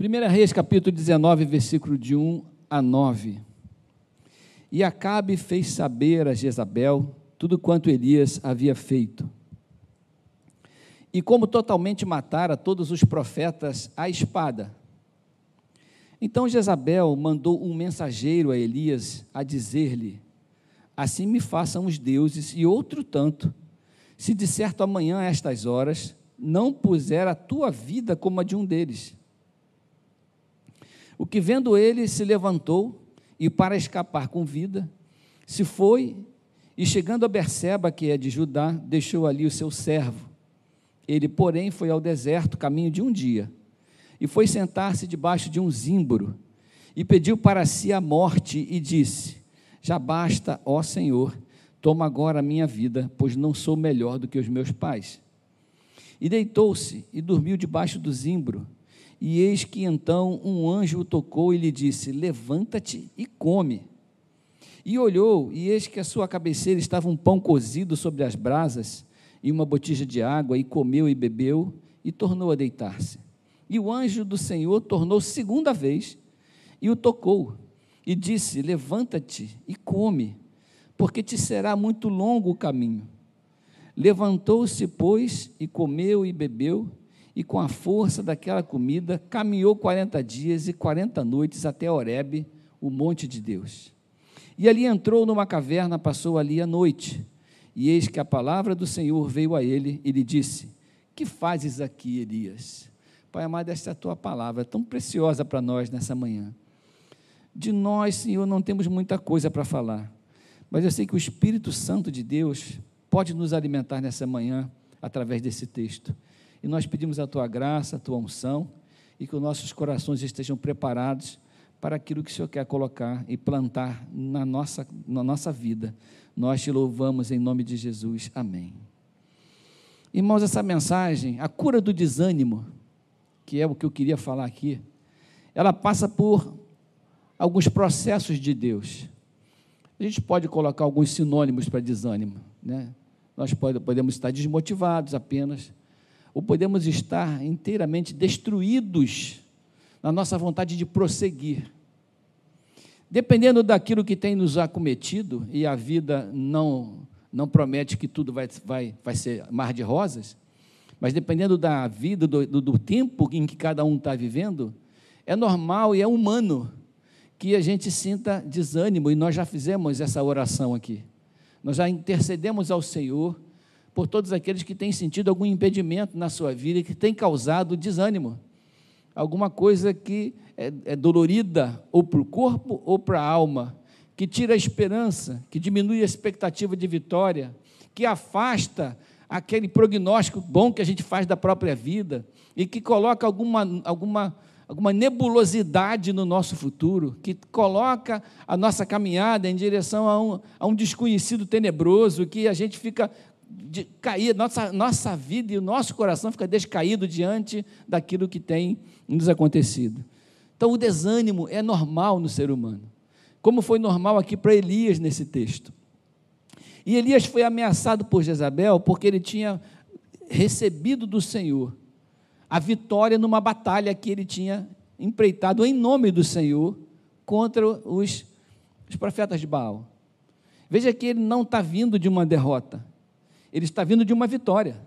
1 Reis, capítulo 19, versículo de 1 a 9. E Acabe fez saber a Jezabel tudo quanto Elias havia feito. E como totalmente matara todos os profetas à espada. Então Jezabel mandou um mensageiro a Elias a dizer-lhe: Assim me façam os deuses e outro tanto, se de certo amanhã a estas horas não puser a tua vida como a de um deles. O que vendo ele se levantou e para escapar com vida, se foi e chegando a Berseba, que é de Judá, deixou ali o seu servo. Ele, porém, foi ao deserto, caminho de um dia, e foi sentar-se debaixo de um zimbro, e pediu para si a morte, e disse: Já basta, ó Senhor, toma agora a minha vida, pois não sou melhor do que os meus pais. E deitou-se e dormiu debaixo do zimbro. E eis que então um anjo o tocou e lhe disse: Levanta-te e come. E olhou, e eis que à sua cabeceira estava um pão cozido sobre as brasas e uma botija de água, e comeu e bebeu, e tornou a deitar-se. E o anjo do Senhor tornou segunda vez e o tocou, e disse: Levanta-te e come, porque te será muito longo o caminho. Levantou-se, pois, e comeu e bebeu, e com a força daquela comida caminhou quarenta dias e quarenta noites até Horebe, o monte de Deus. E ali entrou numa caverna, passou ali a noite. E eis que a palavra do Senhor veio a ele e lhe disse: Que fazes aqui, Elias? Pai amado, esta é a tua palavra, tão preciosa para nós nessa manhã. De nós, Senhor, não temos muita coisa para falar, mas eu sei que o Espírito Santo de Deus pode nos alimentar nessa manhã através desse texto. E nós pedimos a tua graça, a tua unção, e que os nossos corações estejam preparados para aquilo que o Senhor quer colocar e plantar na nossa, na nossa vida. Nós te louvamos em nome de Jesus. Amém. Irmãos, essa mensagem, a cura do desânimo, que é o que eu queria falar aqui, ela passa por alguns processos de Deus. A gente pode colocar alguns sinônimos para desânimo, né? Nós podemos estar desmotivados apenas, ou podemos estar inteiramente destruídos na nossa vontade de prosseguir. Dependendo daquilo que tem nos acometido, e a vida não, não promete que tudo vai, vai, vai ser mar de rosas, mas dependendo da vida, do, do, do tempo em que cada um está vivendo, é normal e é humano que a gente sinta desânimo, e nós já fizemos essa oração aqui. Nós já intercedemos ao Senhor por todos aqueles que têm sentido algum impedimento na sua vida que tem causado desânimo. Alguma coisa que é, é dolorida ou para o corpo ou para a alma, que tira a esperança, que diminui a expectativa de vitória, que afasta aquele prognóstico bom que a gente faz da própria vida e que coloca alguma, alguma, alguma nebulosidade no nosso futuro, que coloca a nossa caminhada em direção a um, a um desconhecido tenebroso, que a gente fica de cair, nossa, nossa vida e o nosso coração fica descaído diante daquilo que tem nos acontecido. Então, o desânimo é normal no ser humano, como foi normal aqui para Elias nesse texto. E Elias foi ameaçado por Jezabel porque ele tinha recebido do Senhor a vitória numa batalha que ele tinha empreitado em nome do Senhor contra os, os profetas de Baal. Veja que ele não está vindo de uma derrota, ele está vindo de uma vitória.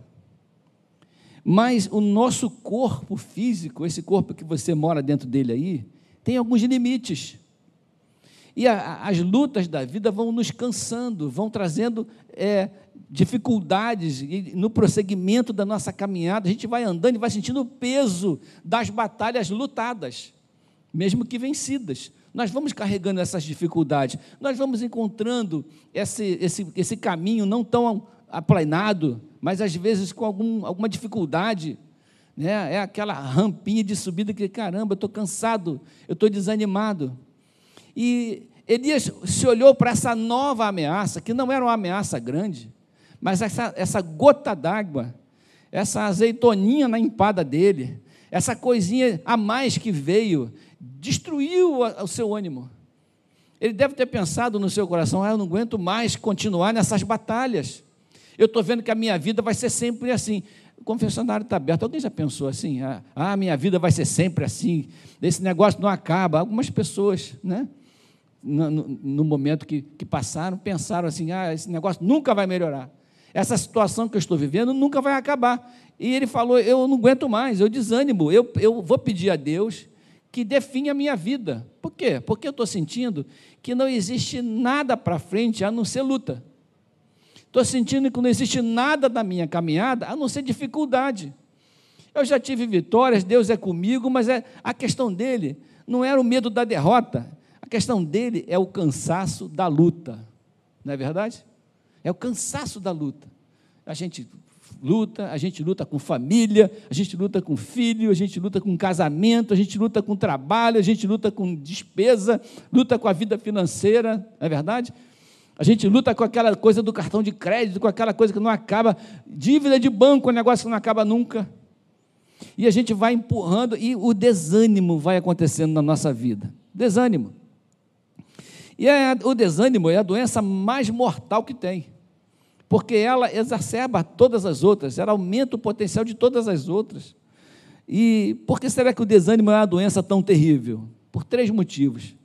Mas o nosso corpo físico, esse corpo que você mora dentro dele aí, tem alguns limites. E a, as lutas da vida vão nos cansando, vão trazendo é, dificuldades no prosseguimento da nossa caminhada. A gente vai andando e vai sentindo o peso das batalhas lutadas, mesmo que vencidas. Nós vamos carregando essas dificuldades, nós vamos encontrando esse, esse, esse caminho não tão aplanado, mas às vezes com algum, alguma dificuldade. Né? É aquela rampinha de subida que, caramba, eu estou cansado, eu estou desanimado. E Elias se olhou para essa nova ameaça, que não era uma ameaça grande, mas essa, essa gota d'água, essa azeitoninha na empada dele, essa coisinha a mais que veio, destruiu o seu ânimo. Ele deve ter pensado no seu coração: ah, eu não aguento mais continuar nessas batalhas. Eu estou vendo que a minha vida vai ser sempre assim. confessionário está aberto. Alguém já pensou assim? Ah, ah, minha vida vai ser sempre assim, esse negócio não acaba. Algumas pessoas, né? No, no, no momento que, que passaram, pensaram assim: ah, esse negócio nunca vai melhorar. Essa situação que eu estou vivendo nunca vai acabar. E ele falou: eu não aguento mais, eu desânimo, eu, eu vou pedir a Deus que define a minha vida. Por quê? Porque eu estou sentindo que não existe nada para frente a não ser luta. Estou sentindo que não existe nada na minha caminhada a não ser dificuldade. Eu já tive vitórias, Deus é comigo, mas é, a questão dele não era o medo da derrota, a questão dele é o cansaço da luta. Não é verdade? É o cansaço da luta. A gente luta, a gente luta com família, a gente luta com filho, a gente luta com casamento, a gente luta com trabalho, a gente luta com despesa, luta com a vida financeira, não é verdade? A gente luta com aquela coisa do cartão de crédito, com aquela coisa que não acaba, dívida de banco, um negócio que não acaba nunca. E a gente vai empurrando e o desânimo vai acontecendo na nossa vida. Desânimo. E é, o desânimo é a doença mais mortal que tem porque ela exacerba todas as outras, ela aumenta o potencial de todas as outras. E por que será que o desânimo é uma doença tão terrível? Por três motivos.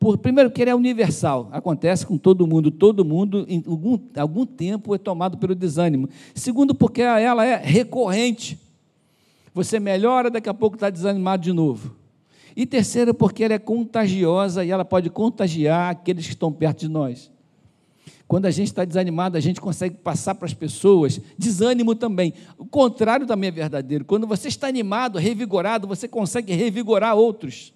Por, primeiro, que ele é universal, acontece com todo mundo, todo mundo, em algum, algum tempo, é tomado pelo desânimo. Segundo, porque ela é recorrente. Você melhora, daqui a pouco está desanimado de novo. E terceiro, porque ela é contagiosa e ela pode contagiar aqueles que estão perto de nós. Quando a gente está desanimado, a gente consegue passar para as pessoas desânimo também. O contrário também é verdadeiro. Quando você está animado, revigorado, você consegue revigorar outros.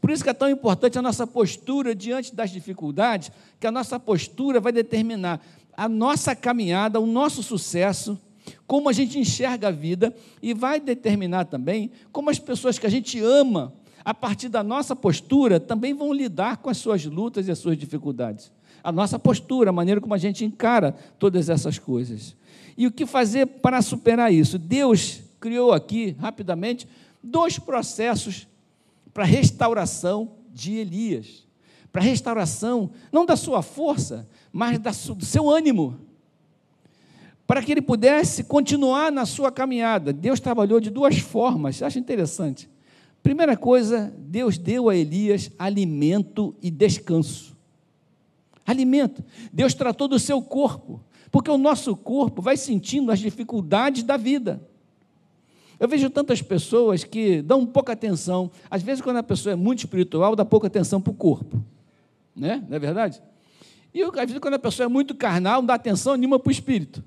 Por isso que é tão importante a nossa postura diante das dificuldades, que a nossa postura vai determinar a nossa caminhada, o nosso sucesso, como a gente enxerga a vida e vai determinar também como as pessoas que a gente ama, a partir da nossa postura, também vão lidar com as suas lutas e as suas dificuldades a nossa postura, a maneira como a gente encara todas essas coisas. E o que fazer para superar isso? Deus criou aqui, rapidamente, dois processos para restauração de Elias. Para restauração, não da sua força, mas do seu ânimo. Para que ele pudesse continuar na sua caminhada. Deus trabalhou de duas formas, acho interessante. Primeira coisa, Deus deu a Elias alimento e descanso alimento. Deus tratou do seu corpo, porque o nosso corpo vai sentindo as dificuldades da vida. Eu vejo tantas pessoas que dão pouca atenção. Às vezes, quando a pessoa é muito espiritual, dá pouca atenção para o corpo. Né? Não é verdade? E às vezes, quando a pessoa é muito carnal, não dá atenção nenhuma para o espírito.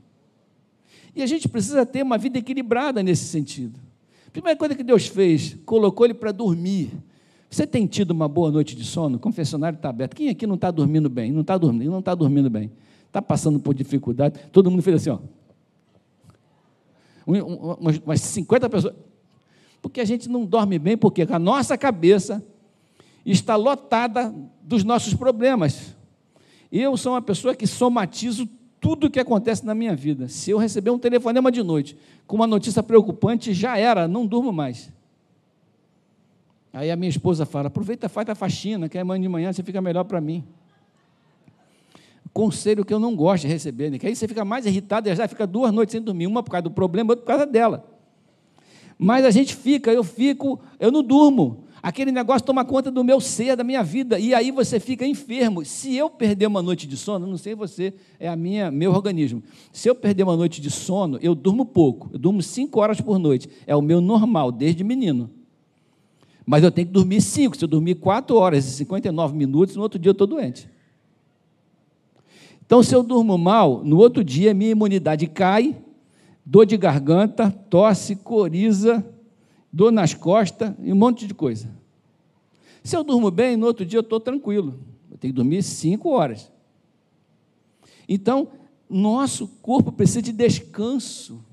E a gente precisa ter uma vida equilibrada nesse sentido. A primeira coisa que Deus fez, colocou ele para dormir. Você tem tido uma boa noite de sono? O confessionário está aberto. Quem aqui não está dormindo bem? Não está dormindo, não está dormindo bem. Está passando por dificuldade. Todo mundo fez assim, ó. Umas, umas 50 pessoas. Porque a gente não dorme bem, porque a nossa cabeça está lotada dos nossos problemas. Eu sou uma pessoa que somatizo tudo o que acontece na minha vida. Se eu receber um telefonema de noite com uma notícia preocupante, já era, não durmo mais. Aí a minha esposa fala: aproveita, faz a faxina, que amanhã de manhã você fica melhor para mim. Conselho que eu não gosto de receber, né? que aí você fica mais irritado e já fica duas noites sem dormir, uma por causa do problema, outra por causa dela. Mas a gente fica, eu fico, eu não durmo. Aquele negócio toma conta do meu ser, da minha vida, e aí você fica enfermo. Se eu perder uma noite de sono, não sei você, é a minha, meu organismo. Se eu perder uma noite de sono, eu durmo pouco. Eu durmo cinco horas por noite. É o meu normal, desde menino. Mas eu tenho que dormir 5. Se eu dormir 4 horas e 59 minutos, no outro dia eu estou doente. Então, se eu durmo mal, no outro dia minha imunidade cai, dor de garganta, tosse, coriza, dor nas costas e um monte de coisa. Se eu durmo bem, no outro dia eu estou tranquilo. Eu tenho que dormir 5 horas. Então, nosso corpo precisa de descanso.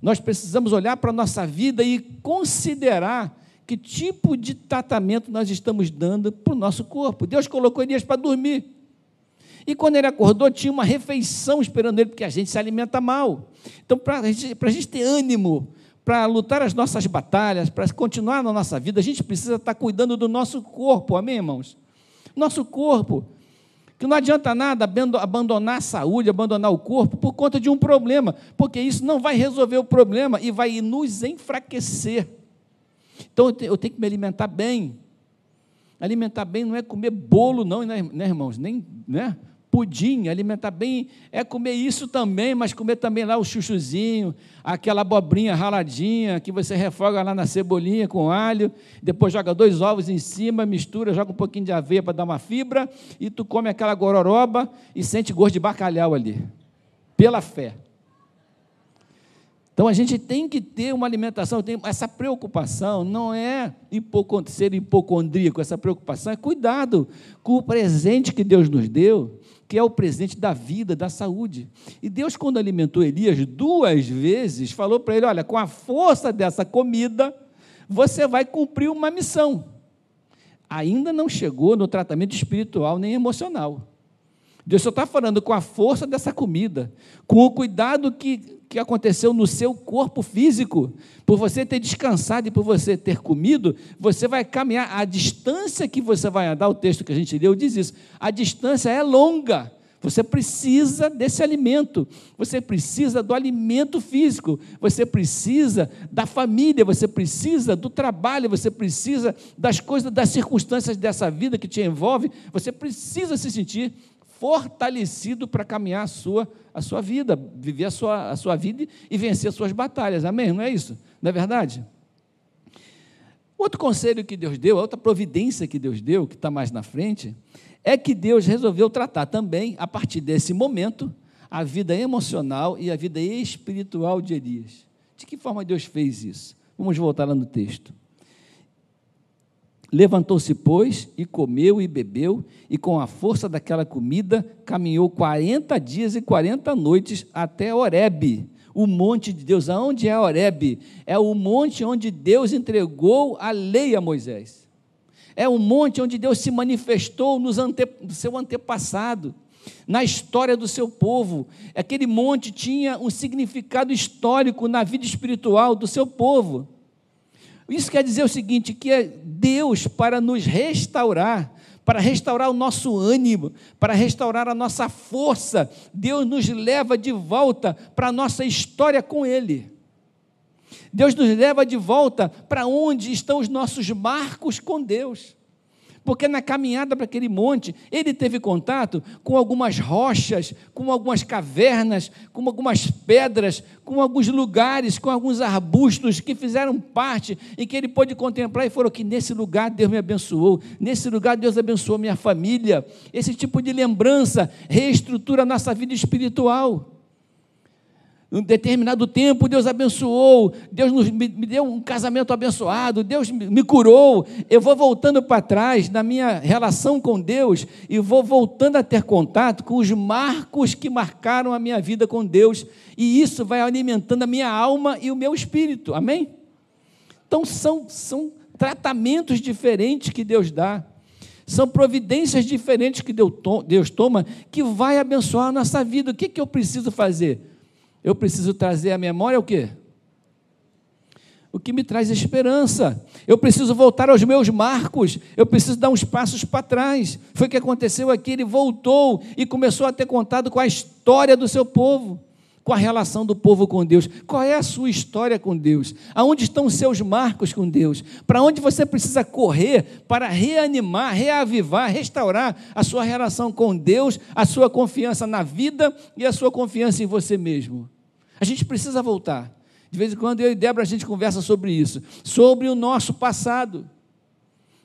Nós precisamos olhar para a nossa vida e considerar que tipo de tratamento nós estamos dando para o nosso corpo. Deus colocou Elias para dormir. E quando ele acordou, tinha uma refeição esperando ele, porque a gente se alimenta mal. Então, para a gente ter ânimo, para lutar as nossas batalhas, para continuar na nossa vida, a gente precisa estar cuidando do nosso corpo, amém, irmãos? Nosso corpo Que não adianta nada abandonar a saúde, abandonar o corpo por conta de um problema, porque isso não vai resolver o problema e vai nos enfraquecer. Então eu tenho que me alimentar bem. Alimentar bem não é comer bolo, não, né, né irmãos? Nem, né? Pudim, alimentar bem é comer isso também, mas comer também lá o chuchuzinho, aquela abobrinha raladinha que você refoga lá na cebolinha com alho, depois joga dois ovos em cima, mistura, joga um pouquinho de aveia para dar uma fibra e tu come aquela gororoba e sente gosto de bacalhau ali, pela fé. Então a gente tem que ter uma alimentação, tem, essa preocupação não é ser hipocondríaco, essa preocupação é cuidado com o presente que Deus nos deu, que é o presente da vida, da saúde. E Deus, quando alimentou Elias duas vezes, falou para ele: olha, com a força dessa comida, você vai cumprir uma missão. Ainda não chegou no tratamento espiritual nem emocional. Deus só está falando com a força dessa comida, com o cuidado que que aconteceu no seu corpo físico, por você ter descansado e por você ter comido, você vai caminhar. A distância que você vai andar, o texto que a gente leu diz isso, a distância é longa. Você precisa desse alimento, você precisa do alimento físico, você precisa da família, você precisa do trabalho, você precisa das coisas, das circunstâncias dessa vida que te envolve, você precisa se sentir fortalecido para caminhar a sua, a sua vida, viver a sua, a sua vida e vencer as suas batalhas. Amém? Não é isso? Não é verdade? Outro conselho que Deus deu, outra providência que Deus deu, que está mais na frente, é que Deus resolveu tratar também, a partir desse momento, a vida emocional e a vida espiritual de Elias. De que forma Deus fez isso? Vamos voltar lá no texto. Levantou-se, pois, e comeu e bebeu, e com a força daquela comida caminhou 40 dias e 40 noites até Horebe, o monte de Deus. Aonde é Horebe? É o monte onde Deus entregou a lei a Moisés. É o monte onde Deus se manifestou no ante, seu antepassado, na história do seu povo. Aquele monte tinha um significado histórico na vida espiritual do seu povo. Isso quer dizer o seguinte: que é Deus para nos restaurar, para restaurar o nosso ânimo, para restaurar a nossa força. Deus nos leva de volta para a nossa história com Ele. Deus nos leva de volta para onde estão os nossos marcos com Deus porque na caminhada para aquele monte, ele teve contato com algumas rochas, com algumas cavernas, com algumas pedras, com alguns lugares, com alguns arbustos que fizeram parte e que ele pôde contemplar e falou que nesse lugar Deus me abençoou, nesse lugar Deus abençoou minha família. Esse tipo de lembrança reestrutura a nossa vida espiritual um determinado tempo, Deus abençoou, Deus nos, me, me, deu um casamento abençoado, Deus me, me curou. Eu vou voltando para trás na minha relação com Deus e vou voltando a ter contato com os marcos que marcaram a minha vida com Deus, e isso vai alimentando a minha alma e o meu espírito, amém? Então, são, são tratamentos diferentes que Deus dá. São providências diferentes que Deus toma que vai abençoar a nossa vida. O que, que eu preciso fazer? Eu preciso trazer à memória o quê? O que me traz esperança. Eu preciso voltar aos meus marcos. Eu preciso dar uns passos para trás. Foi o que aconteceu aqui. Ele voltou e começou a ter contato com a história do seu povo, com a relação do povo com Deus. Qual é a sua história com Deus? Aonde estão os seus marcos com Deus? Para onde você precisa correr para reanimar, reavivar, restaurar a sua relação com Deus, a sua confiança na vida e a sua confiança em você mesmo? A gente precisa voltar. De vez em quando eu e Débora a gente conversa sobre isso, sobre o nosso passado.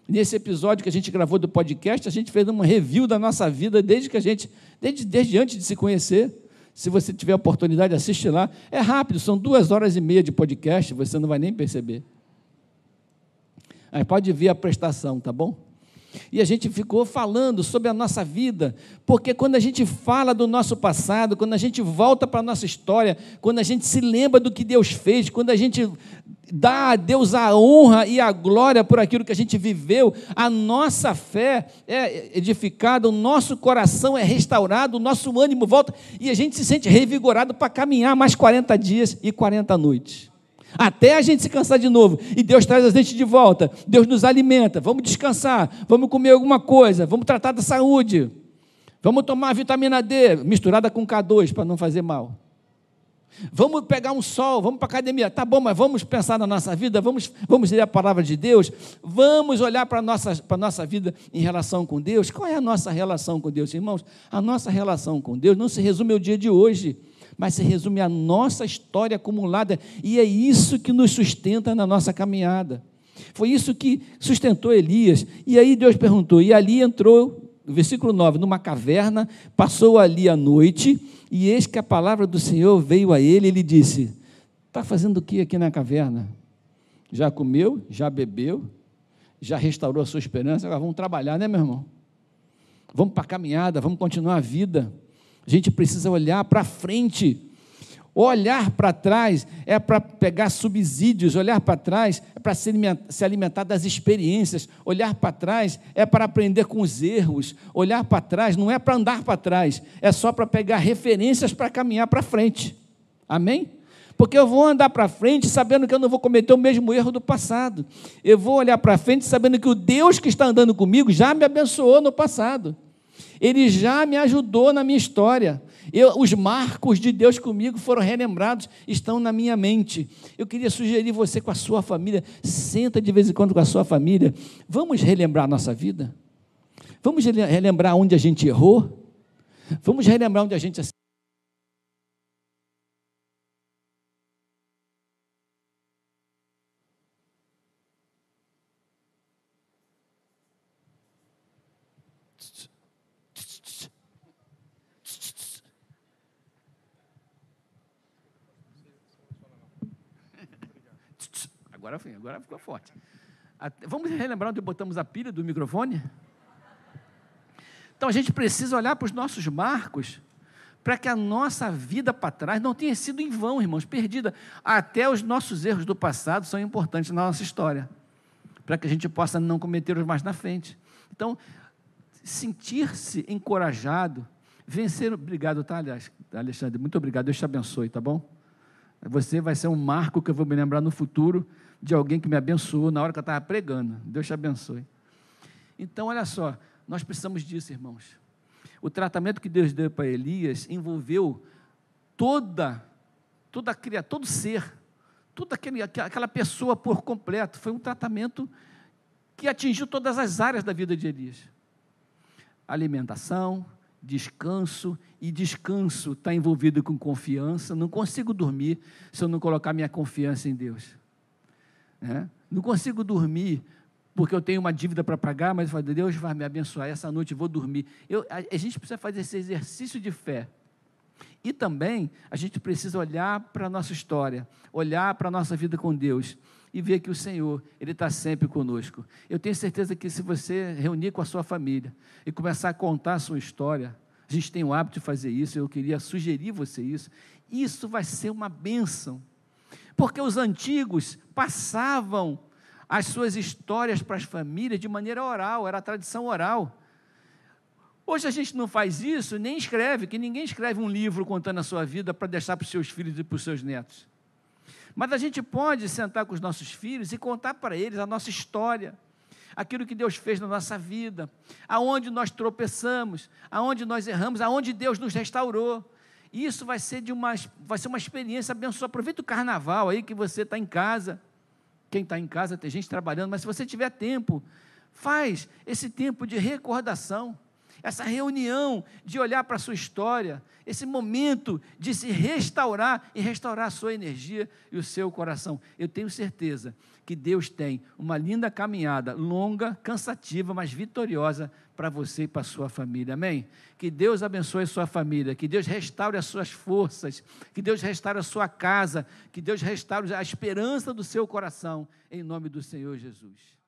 Nesse episódio que a gente gravou do podcast, a gente fez uma review da nossa vida desde que a gente, desde, desde antes de se conhecer. Se você tiver oportunidade, assiste lá. É rápido, são duas horas e meia de podcast, você não vai nem perceber. Aí pode ver a prestação, tá bom? E a gente ficou falando sobre a nossa vida, porque quando a gente fala do nosso passado, quando a gente volta para a nossa história, quando a gente se lembra do que Deus fez, quando a gente dá a Deus a honra e a glória por aquilo que a gente viveu, a nossa fé é edificada, o nosso coração é restaurado, o nosso ânimo volta e a gente se sente revigorado para caminhar mais 40 dias e 40 noites. Até a gente se cansar de novo. E Deus traz a gente de volta. Deus nos alimenta. Vamos descansar. Vamos comer alguma coisa. Vamos tratar da saúde. Vamos tomar vitamina D misturada com K2 para não fazer mal. Vamos pegar um sol, vamos para a academia. Tá bom, mas vamos pensar na nossa vida, vamos, vamos ler a palavra de Deus, vamos olhar para a nossa, para a nossa vida em relação com Deus. Qual é a nossa relação com Deus, irmãos? A nossa relação com Deus não se resume ao dia de hoje, mas se resume à nossa história acumulada, e é isso que nos sustenta na nossa caminhada. Foi isso que sustentou Elias. E aí Deus perguntou, e ali entrou, versículo 9, numa caverna, passou ali a noite e eis que a palavra do Senhor veio a ele e ele disse: Está fazendo o que aqui na caverna? Já comeu? Já bebeu? Já restaurou a sua esperança? Agora vamos trabalhar, né, meu irmão? Vamos para a caminhada, vamos continuar a vida. A gente precisa olhar para frente. Olhar para trás é para pegar subsídios, olhar para trás é para se alimentar das experiências, olhar para trás é para aprender com os erros, olhar para trás não é para andar para trás, é só para pegar referências para caminhar para frente. Amém? Porque eu vou andar para frente sabendo que eu não vou cometer o mesmo erro do passado. Eu vou olhar para frente sabendo que o Deus que está andando comigo já me abençoou no passado. Ele já me ajudou na minha história. Eu, os marcos de Deus comigo foram relembrados, estão na minha mente. Eu queria sugerir você com a sua família, senta de vez em quando com a sua família. Vamos relembrar a nossa vida? Vamos relembrar onde a gente errou? Vamos relembrar onde a gente Agora, agora ficou forte. Vamos relembrar onde botamos a pilha do microfone? Então a gente precisa olhar para os nossos marcos para que a nossa vida para trás não tenha sido em vão, irmãos, perdida. Até os nossos erros do passado são importantes na nossa história, para que a gente possa não cometê-los mais na frente. Então, sentir-se encorajado, vencer. Obrigado, tá, Alexandre? Muito obrigado, Deus te abençoe, tá bom? Você vai ser um marco que eu vou me lembrar no futuro de alguém que me abençoou na hora que eu estava pregando. Deus te abençoe. Então, olha só, nós precisamos disso, irmãos. O tratamento que Deus deu para Elias envolveu toda, toda criatura, todo ser, toda aquele, aquela pessoa por completo. Foi um tratamento que atingiu todas as áreas da vida de Elias. Alimentação, descanso, e descanso está envolvido com confiança. Não consigo dormir se eu não colocar minha confiança em Deus. Né? Não consigo dormir porque eu tenho uma dívida para pagar, mas Deus vai me abençoar, essa noite eu vou dormir. Eu, a, a gente precisa fazer esse exercício de fé. E também a gente precisa olhar para a nossa história, olhar para a nossa vida com Deus e ver que o Senhor, Ele está sempre conosco. Eu tenho certeza que se você reunir com a sua família e começar a contar a sua história, a gente tem o hábito de fazer isso, eu queria sugerir você isso, isso vai ser uma bênção. Porque os antigos passavam as suas histórias para as famílias de maneira oral, era a tradição oral. Hoje a gente não faz isso, nem escreve, que ninguém escreve um livro contando a sua vida para deixar para os seus filhos e para os seus netos. Mas a gente pode sentar com os nossos filhos e contar para eles a nossa história, aquilo que Deus fez na nossa vida, aonde nós tropeçamos, aonde nós erramos, aonde Deus nos restaurou. Isso vai ser, de uma, vai ser uma experiência abençoada. Aproveita o carnaval aí que você está em casa. Quem está em casa tem gente trabalhando, mas se você tiver tempo, faz esse tempo de recordação essa reunião de olhar para a sua história, esse momento de se restaurar e restaurar a sua energia e o seu coração. Eu tenho certeza que Deus tem uma linda caminhada, longa, cansativa, mas vitoriosa para você e para a sua família. Amém? Que Deus abençoe a sua família, que Deus restaure as suas forças, que Deus restaure a sua casa, que Deus restaure a esperança do seu coração, em nome do Senhor Jesus.